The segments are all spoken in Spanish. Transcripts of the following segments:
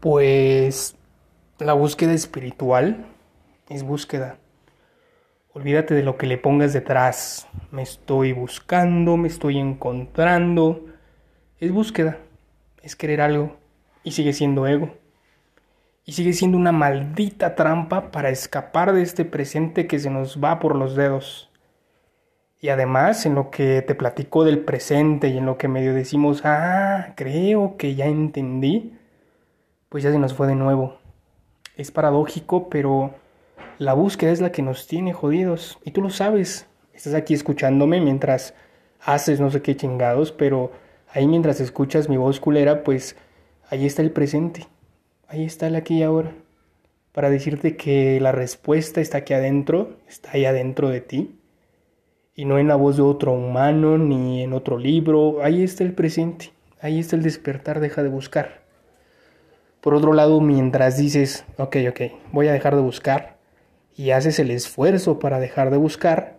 Pues la búsqueda espiritual es búsqueda. Olvídate de lo que le pongas detrás. Me estoy buscando, me estoy encontrando. Es búsqueda, es querer algo y sigue siendo ego. Y sigue siendo una maldita trampa para escapar de este presente que se nos va por los dedos. Y además, en lo que te platico del presente y en lo que medio decimos, ah, creo que ya entendí, pues ya se nos fue de nuevo. Es paradójico, pero la búsqueda es la que nos tiene jodidos. Y tú lo sabes. Estás aquí escuchándome mientras haces no sé qué chingados, pero ahí mientras escuchas mi voz culera, pues ahí está el presente. Ahí está el aquí y ahora. Para decirte que la respuesta está aquí adentro, está ahí adentro de ti. Y no en la voz de otro humano ni en otro libro. Ahí está el presente. Ahí está el despertar, deja de buscar. Por otro lado, mientras dices, ok, ok, voy a dejar de buscar, y haces el esfuerzo para dejar de buscar,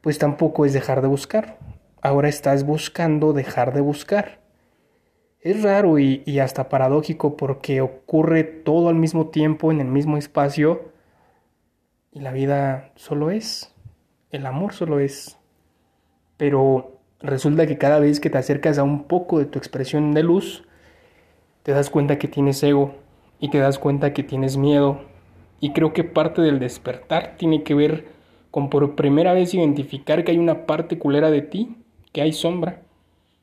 pues tampoco es dejar de buscar. Ahora estás buscando dejar de buscar. Es raro y, hasta paradójico porque ocurre todo al mismo tiempo, en el mismo espacio, y la vida solo es, el amor solo es. Pero resulta que cada vez que te acercas a un poco de tu expresión de luz, te das cuenta que tienes ego y te das cuenta que tienes miedo. Y creo que parte del despertar tiene que ver con por primera vez identificar que hay una parte culera de ti, que hay sombra.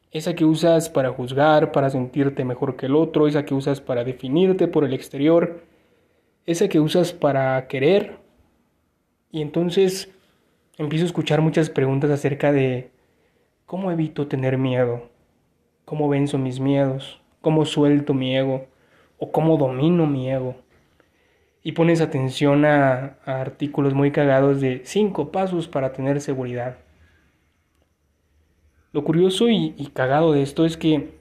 Esa que usas para juzgar, para sentirte mejor que el otro, esa que usas para definirte por el exterior, esa que usas para querer. Y entonces empiezo a escuchar muchas preguntas acerca de cómo evito tener miedo, cómo venzo mis miedos, cómo suelto mi ego o cómo domino mi ego. Y pones atención a, artículos muy cagados de cinco pasos para tener seguridad. Lo curioso y, y, cagado de esto es que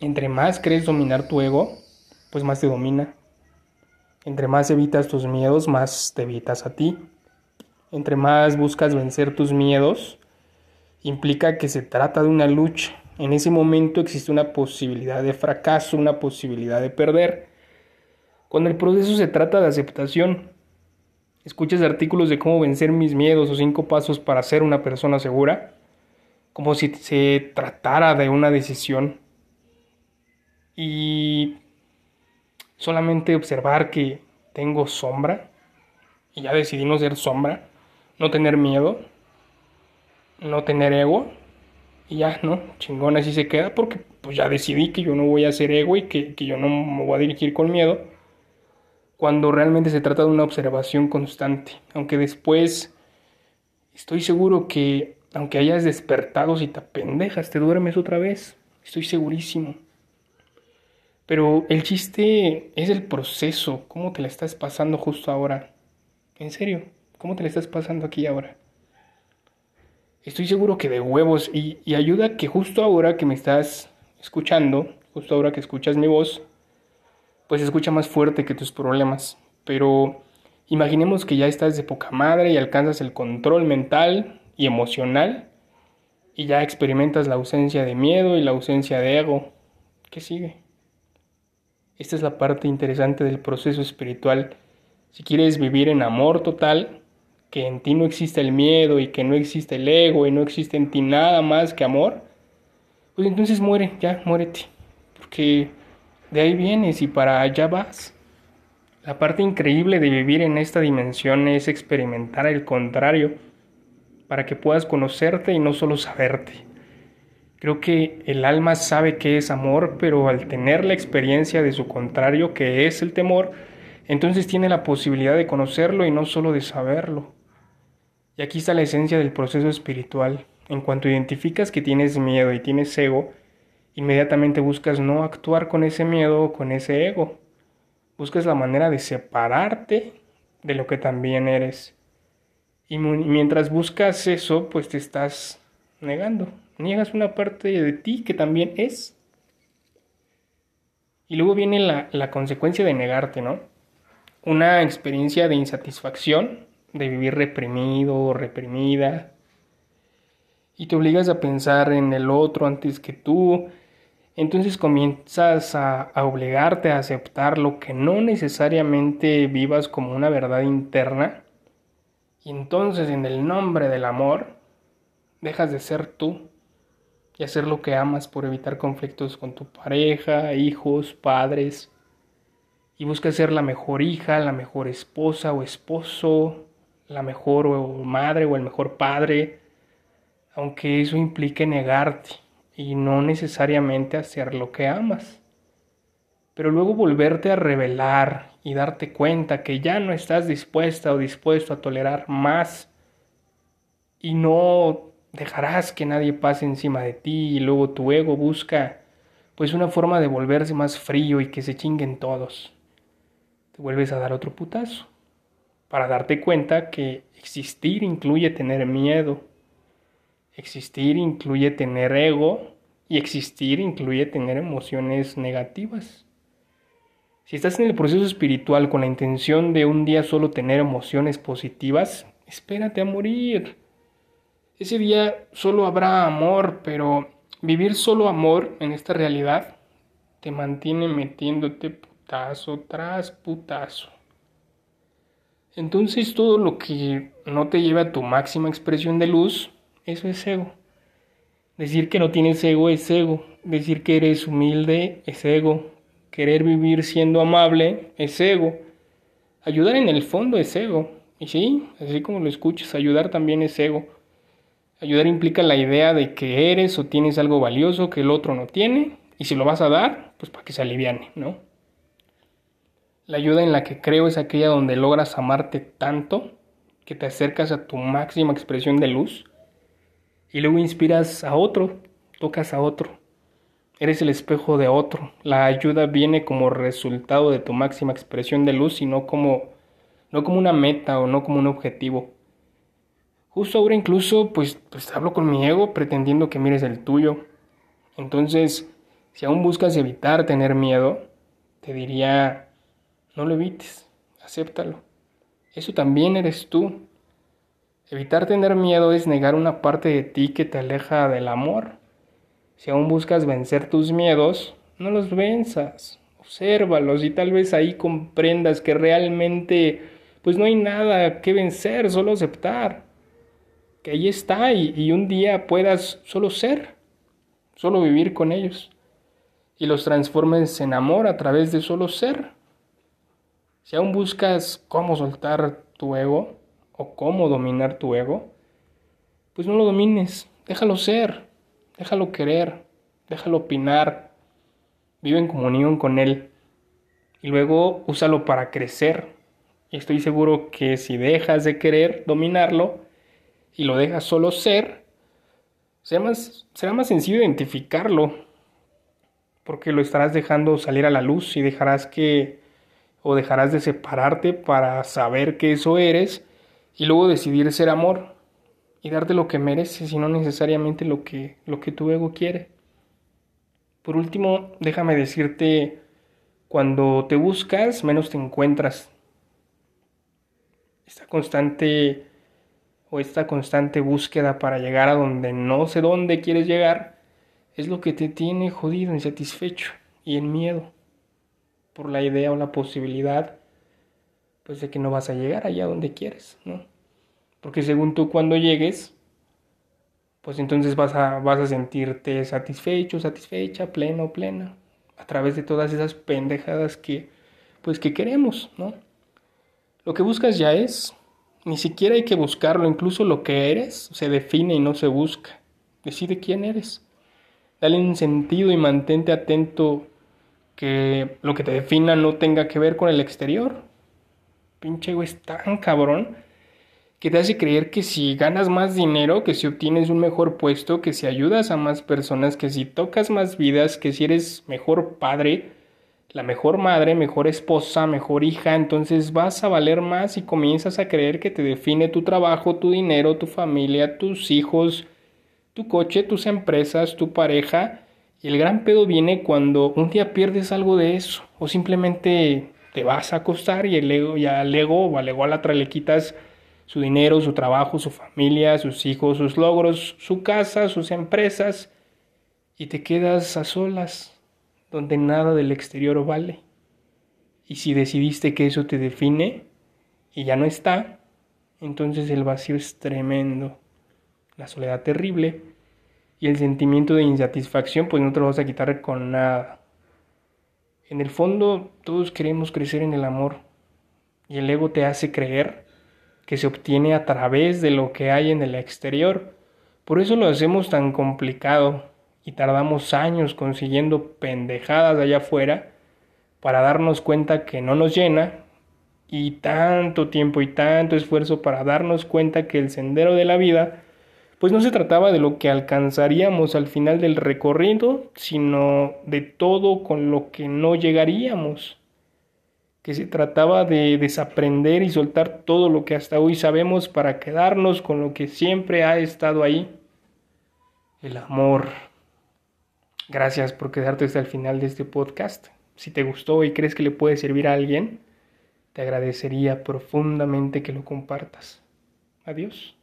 entre más crees dominar tu ego, pues más te domina. Entre más evitas tus miedos, más te evitas a ti. Entre más buscas vencer tus miedos, implica que se trata de una lucha en ese momento existe una posibilidad de fracaso, una posibilidad de perder. Cuando el proceso se trata de aceptación, escuchas artículos de cómo vencer mis miedos o cinco pasos para ser una persona segura, como si se tratara de una decisión. Y solamente observar que tengo sombra, y ya decidí no ser sombra, no tener miedo, no tener ego, y ya, ¿no? Chingón, así se queda porque pues ya decidí que yo no voy a ser ego y que, que yo no me voy a dirigir con miedo. Cuando realmente se trata de una observación constante. Aunque después estoy seguro que aunque hayas despertado si te pendejas, te duermes otra vez. Estoy segurísimo. Pero el chiste es el proceso, cómo te la estás pasando justo ahora. En serio, ¿cómo te la estás pasando aquí ahora? Estoy seguro que de huevos y, ayuda que justo ahora que me estás escuchando, justo ahora que escuchas mi voz, pues escucha más fuerte que tus problemas. Pero imaginemos que ya estás de poca madre y alcanzas el control mental y emocional y ya experimentas la ausencia de miedo y la ausencia de ego. ¿Qué sigue? Esta es la parte interesante del proceso espiritual. Si quieres vivir en amor total, que en ti no existe el miedo y que no existe el ego y no existe en ti nada más que amor, pues entonces muere, ya, muérete. Porque de ahí vienes y para allá vas. La parte increíble de vivir en esta dimensión es experimentar el contrario, para que puedas conocerte y no solo saberte. Creo que el alma sabe qué es amor, pero al tener la experiencia de su contrario, que es el temor, entonces tiene la posibilidad de conocerlo y no solo de saberlo. Y aquí está la esencia del proceso espiritual. En cuanto identificas que tienes miedo y tienes ego, inmediatamente buscas no actuar con ese miedo o con ese ego. Buscas la manera de separarte de lo que también eres. Y mientras buscas eso, pues te estás negando. Niegas una parte de ti que también es. Y luego viene la, la consecuencia de negarte, ¿no? Una experiencia de insatisfacción de vivir reprimido o reprimida. Y te obligas a pensar en el otro antes que tú, entonces comienzas a, obligarte a aceptar lo que no necesariamente vivas como una verdad interna. Y entonces en el nombre del amor dejas de ser tú y hacer lo que amas por evitar conflictos con tu pareja, hijos, padres. Y buscas ser la mejor hija, la mejor esposa o esposo, la mejor madre o el mejor padre, aunque eso implique negarte y no necesariamente hacer lo que amas. Pero luego volverte a revelar y darte cuenta que ya no estás dispuesta o dispuesto a tolerar más y no dejarás que nadie pase encima de ti y luego tu ego busca pues una forma de volverse más frío y que se chinguen todos. Te vuelves a dar otro putazo para darte cuenta que existir incluye tener miedo, existir incluye tener ego y existir incluye tener emociones negativas. Si estás en el proceso espiritual con la intención de un día solo tener emociones positivas, espérate a morir. Ese día solo habrá amor, pero vivir solo amor en esta realidad te mantiene metiéndote putazo tras putazo. Entonces todo lo que no te lleva a tu máxima expresión de luz, eso es ego. Decir que no tienes ego es ego. Decir que eres humilde es ego. Querer vivir siendo amable es ego. Ayudar en el fondo es ego. Y sí, así como lo escuchas, ayudar también es ego. Ayudar implica la idea de que eres o tienes algo valioso que el otro no tiene. Y si lo vas a dar, pues para que se aliviane, ¿no? La ayuda en la que creo es aquella donde logras amarte tanto que te acercas a tu máxima expresión de luz y luego inspiras a otro, tocas a otro. Eres el espejo de otro. La ayuda viene como resultado de tu máxima expresión de luz y no como, no como una meta o no como un objetivo. Justo ahora incluso pues, pues hablo con mi ego pretendiendo que mires el tuyo. Entonces, si aún buscas evitar tener miedo, te diría no lo evites, acéptalo. Eso también eres tú. Evitar tener miedo es negar una parte de ti que te aleja del amor. Si aún buscas vencer tus miedos, no los venzas. Obsérvalos y tal vez ahí comprendas que realmente pues no hay nada que vencer, solo aceptar. Que ahí está y, y un día puedas solo ser, solo vivir con ellos. Y los transformes en amor a través de solo ser. Si aún buscas cómo soltar tu ego o cómo dominar tu ego, pues no lo domines, déjalo ser, déjalo querer, déjalo opinar, vive en comunión con él y luego úsalo para crecer. Y estoy seguro que si dejas de querer dominarlo y lo dejas solo ser, será más, será más sencillo identificarlo, porque lo estarás dejando salir a la luz y dejarás que o dejarás de separarte para saber que eso eres y luego decidir ser amor y darte lo que mereces y no necesariamente lo que, lo que tu ego quiere. Por último, déjame decirte, cuando te buscas, menos te encuentras. Esta constante o esta constante búsqueda para llegar a donde no sé dónde quieres llegar es lo que te tiene jodido, insatisfecho y en miedo por la idea o la posibilidad pues de que no vas a llegar allá donde quieres, ¿no? Porque según tú cuando llegues, pues entonces vas a, vas a sentirte satisfecho, satisfecha, pleno, plena, a través de todas esas pendejadas que, pues que queremos, ¿no? Lo que buscas ya es, ni siquiera hay que buscarlo, incluso lo que eres se define y no se busca. Decide quién eres. Dale un sentido y mantente atento que lo que te defina no tenga que ver con el exterior. Pinche güey, es tan cabrón que te hace creer que si ganas más dinero, que si obtienes un mejor puesto, que si ayudas a más personas, que si tocas más vidas, que si eres mejor padre, la mejor madre, mejor esposa, mejor hija, entonces vas a valer más y comienzas a creer que te define tu trabajo, tu dinero, tu familia, tus hijos, tu coche, tus empresas, tu pareja y el gran pedo viene cuando un día pierdes algo de eso o simplemente te vas a acostar y el ego, ya al ego o al ególatra le quitas su dinero, su trabajo, su familia, sus hijos, sus logros, su casa, sus empresas y te quedas a solas, donde nada del exterior vale. Y si decidiste que eso te define y ya no está, entonces el vacío es tremendo, la soledad terrible y el sentimiento de insatisfacción pues no te lo vas a quitar con nada. En el fondo todos queremos crecer en el amor y el ego te hace creer que se obtiene a través de lo que hay en el exterior. Por eso lo hacemos tan complicado y tardamos años consiguiendo pendejadas allá afuera para darnos cuenta que no nos llena y tanto tiempo y tanto esfuerzo para darnos cuenta que el sendero de la vida pues no se trataba de lo que alcanzaríamos al final del recorrido, sino de todo con lo que no llegaríamos, que se trataba de desaprender y soltar todo lo que hasta hoy sabemos para quedarnos con lo que siempre ha estado ahí, el amor. Gracias por quedarte hasta el final de este podcast. Si te gustó y crees que le puede servir a alguien, te agradecería profundamente que lo compartas. Adiós.